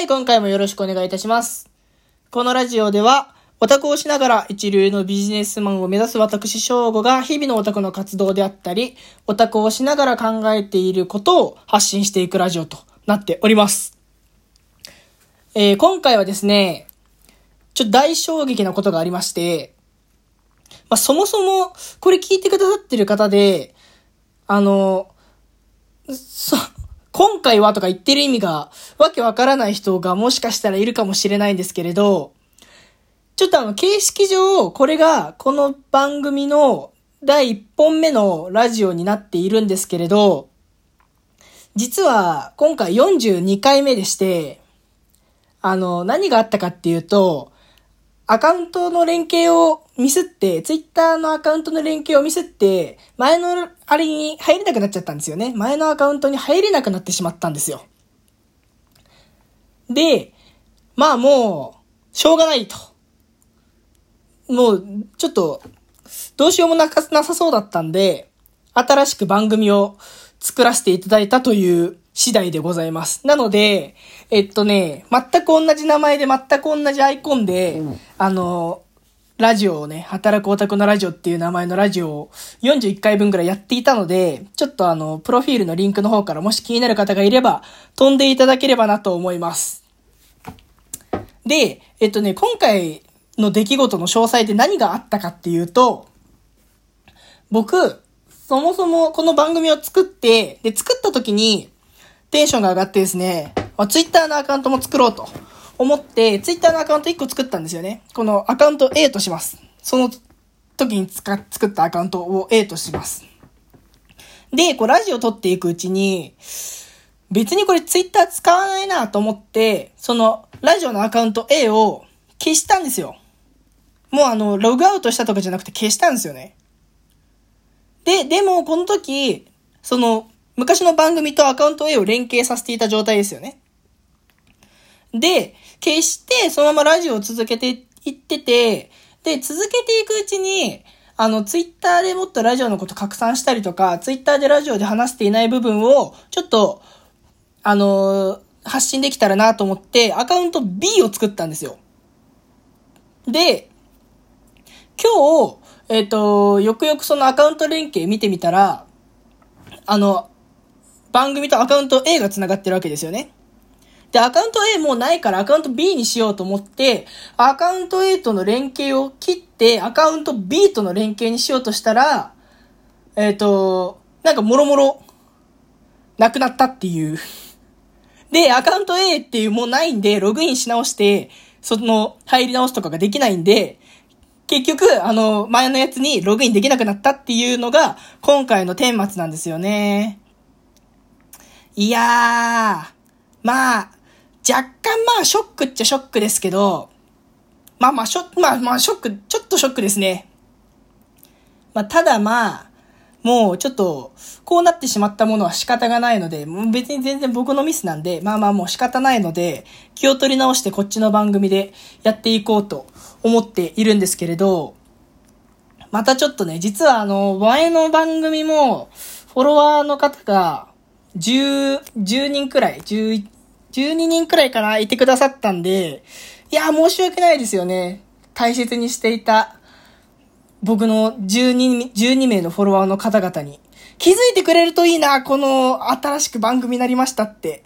はい、今回もよろしくお願いいたします。このラジオでは、オタクをしながら一流のビジネスマンを目指す私翔吾が日々のオタクの活動であったり、オタクをしながら考えていることを発信していくラジオとなっております。えー今回はですね、ちょっと大衝撃なことがありまして、まあ、そもそも、これ聞いてくださってる方で、あの、そ、今回はとか言ってる意味がわけわからない人がもしかしたらいるかもしれないんですけれど、ちょっとあの、形式上、これがこの番組の第1本目のラジオになっているんですけれど、実は今回42回目でして、あの、何があったかっていうと、アカウントの連携をミスって、ツイッターのアカウントの連携をミスって、前のあれに入れなくなっちゃったんですよね。前のアカウントに入れなくなってしまったんですよ。で、まあもう、しょうがないと。もう、ちょっと、どうしようもなかなさそうだったんで、新しく番組を作らせていただいたという次第でございます。なので、えっとね、全く同じ名前で全く同じアイコンで、あの、ラジオをね、働くオタクのラジオっていう名前のラジオを41回分ぐらいやっていたので、ちょっとあの、プロフィールのリンクの方からもし気になる方がいれば、飛んでいただければなと思います。で、えっとね、今回の出来事の詳細で何があったかっていうと、僕、そもそもこの番組を作って、で、作った時にテンションが上がってですね、ツイッターのアカウントも作ろうと思って、ツイッターのアカウント1個作ったんですよね。このアカウント A とします。その時に使作ったアカウントを A とします。で、こうラジオ撮っていくうちに、別にこれツイッター使わないなと思って、そのラジオのアカウント A を消したんですよ。もうあの、ログアウトしたとかじゃなくて消したんですよね。で、でもこの時、その、昔の番組とアカウント A を連携させていた状態ですよね。で、消して、そのままラジオを続けていってて、で、続けていくうちに、あの、ツイッターでもっとラジオのこと拡散したりとか、ツイッターでラジオで話していない部分を、ちょっと、あのー発信できたらなと思って、アカウント B を作ったんですよ。で、今日、えっ、と、よくよくそのアカウント連携見てみたら、あの、番組とアカウント A が繋がってるわけですよね。で、アカウント A もうないからアカウント B にしようと思って、アカウント A との連携を切って、アカウント B との連携にしようとしたら、えっ、と、なんかもろもろ、なくなったっていう。で、アカウント A っていうもうないんで、ログインし直して、その、入り直すとかができないんで、結局、あの、前のやつにログインできなくなったっていうのが、今回の顛末なんですよね。いやー、まあ、若干まあ、ショックっちゃショックですけど、まあまあ、ショック、まあまあ、ショック、ちょっとショックですね。まあ、ただまあ、もうちょっと、こうなってしまったものは仕方がないので、もう別に全然僕のミスなんで、まあまあもう仕方ないので、気を取り直してこっちの番組でやっていこうと思っているんですけれど、またちょっとね、実はあの、前の番組も、フォロワーの方が、10、10人くらい、10、12人くらいかな、いてくださったんで、いや、申し訳ないですよね。大切にしていた、僕の12、12名のフォロワーの方々に。気づいてくれるといいな、この新しく番組になりましたって。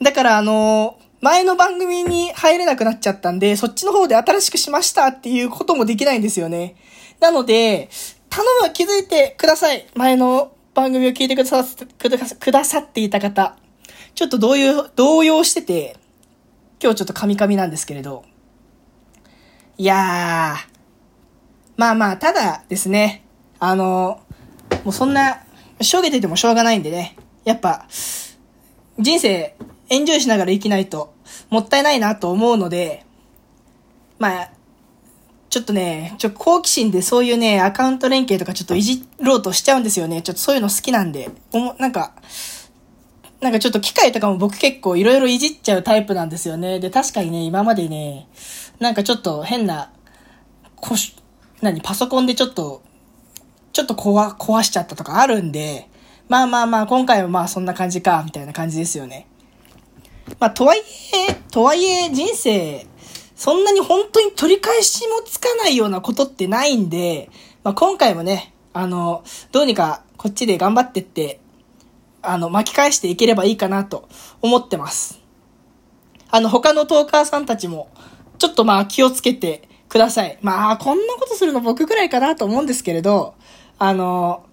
だからあの、前の番組に入れなくなっちゃったんで、そっちの方で新しくしましたっていうこともできないんですよね。なので、頼む気づいてください。前の番組を聞いてくださって、くだくださっていた方。ちょっと動揺、動揺してて、今日ちょっとカミカミなんですけれど。いやー、まあまあ、ただですね、あの、もうそんな、しょげててもしょうがないんでね、やっぱ、人生、エンジョイしながら生きないと、もったいないなと思うので、まあ、ちょっとね、ちょ、好奇心でそういうね、アカウント連携とかちょっといじろうとしちゃうんですよね。ちょっとそういうの好きなんで。おも、なんか、なんかちょっと機械とかも僕結構いろいろいじっちゃうタイプなんですよね。で、確かにね、今までね、なんかちょっと変な、こし、何、パソコンでちょっと、ちょっと壊、壊しちゃったとかあるんで、まあまあまあ、今回はまあそんな感じか、みたいな感じですよね。まあ、とはいえ、とはいえ人生、そんなに本当に取り返しもつかないようなことってないんで、まあ、今回もね、あの、どうにかこっちで頑張ってって、あの、巻き返していければいいかなと思ってます。あの、他のトーカーさんたちも、ちょっとまあ気をつけてください。まあ、こんなことするの僕ぐらいかなと思うんですけれど、あの、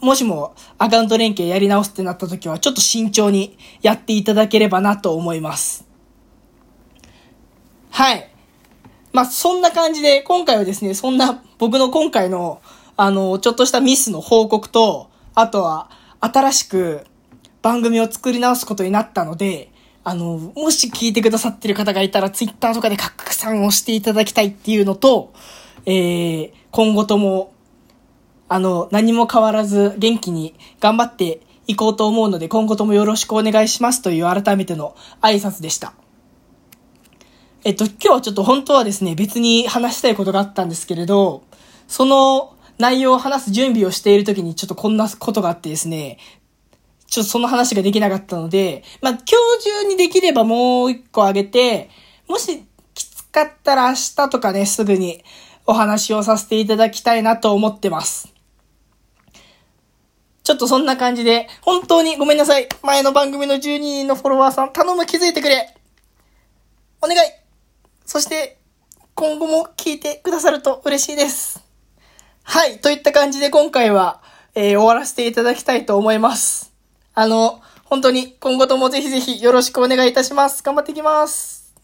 もしもアカウント連携やり直すってなった時は、ちょっと慎重にやっていただければなと思います。はい。まあ、そんな感じで、今回はですね、そんな僕の今回の、あの、ちょっとしたミスの報告と、あとは、新しく番組を作り直すことになったので、あの、もし聞いてくださってる方がいたら、ツイッターとかで拡散をしていただきたいっていうのと、えー、今後とも、あの、何も変わらず元気に頑張っていこうと思うので、今後ともよろしくお願いしますという改めての挨拶でした。えっと、今日はちょっと本当はですね、別に話したいことがあったんですけれど、その内容を話す準備をしている時にちょっとこんなことがあってですね、ちょっとその話ができなかったので、まあ、今日中にできればもう一個あげて、もしきつかったら明日とかね、すぐにお話をさせていただきたいなと思ってます。ちょっとそんな感じで、本当にごめんなさい。前の番組の12人のフォロワーさん、頼む気づいてくれ。お願い。そして、今後も聞いてくださると嬉しいです。はい。といった感じで今回は、えー、終わらせていただきたいと思います。あの、本当に今後ともぜひぜひよろしくお願いいたします。頑張っていきます。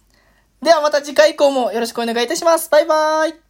ではまた次回以降もよろしくお願いいたします。バイバーイ。